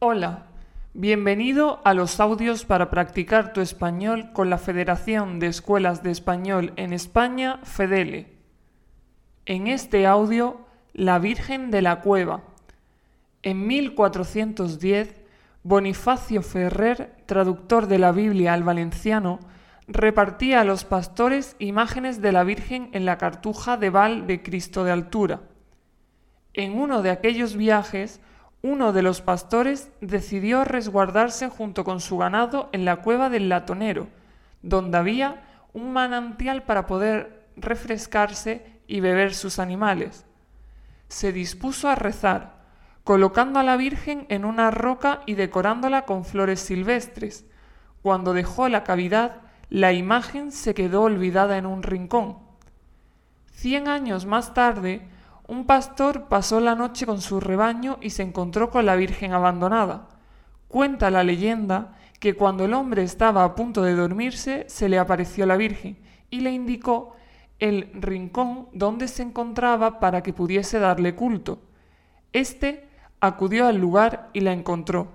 Hola, bienvenido a los audios para practicar tu español con la Federación de Escuelas de Español en España, FEDELE. En este audio, la Virgen de la Cueva. En 1410, Bonifacio Ferrer, traductor de la Biblia al valenciano, repartía a los pastores imágenes de la Virgen en la cartuja de Val de Cristo de altura. En uno de aquellos viajes, uno de los pastores decidió resguardarse junto con su ganado en la cueva del latonero, donde había un manantial para poder refrescarse y beber sus animales. Se dispuso a rezar, colocando a la Virgen en una roca y decorándola con flores silvestres. Cuando dejó la cavidad, la imagen se quedó olvidada en un rincón. Cien años más tarde, un pastor pasó la noche con su rebaño y se encontró con la Virgen abandonada. Cuenta la leyenda que cuando el hombre estaba a punto de dormirse se le apareció la Virgen y le indicó el rincón donde se encontraba para que pudiese darle culto. Este acudió al lugar y la encontró.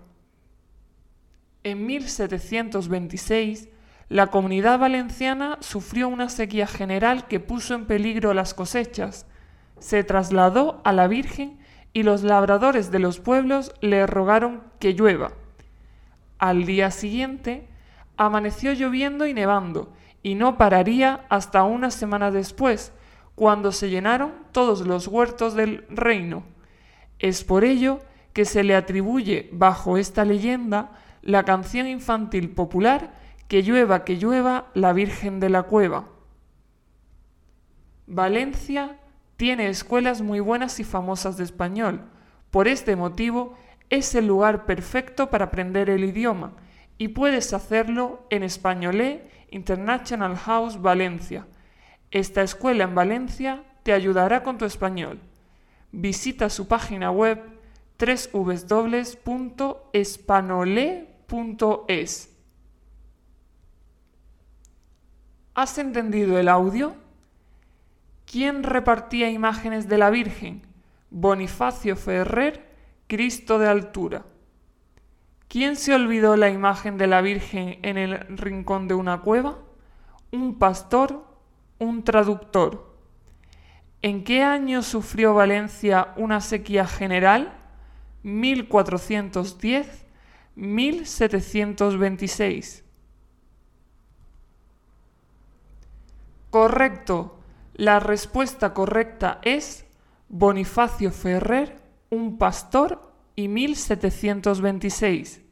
En 1726, la comunidad valenciana sufrió una sequía general que puso en peligro las cosechas se trasladó a la Virgen y los labradores de los pueblos le rogaron que llueva. Al día siguiente amaneció lloviendo y nevando, y no pararía hasta una semana después, cuando se llenaron todos los huertos del reino. Es por ello que se le atribuye bajo esta leyenda la canción infantil popular Que llueva, que llueva la Virgen de la Cueva. Valencia tiene escuelas muy buenas y famosas de español. Por este motivo, es el lugar perfecto para aprender el idioma y puedes hacerlo en Españolé International House Valencia. Esta escuela en Valencia te ayudará con tu español. Visita su página web www.espanolé.es. ¿Has entendido el audio? ¿Quién repartía imágenes de la Virgen? Bonifacio Ferrer, Cristo de altura. ¿Quién se olvidó la imagen de la Virgen en el rincón de una cueva? Un pastor, un traductor. ¿En qué año sufrió Valencia una sequía general? 1410-1726. Correcto. La respuesta correcta es Bonifacio Ferrer, un pastor y 1726.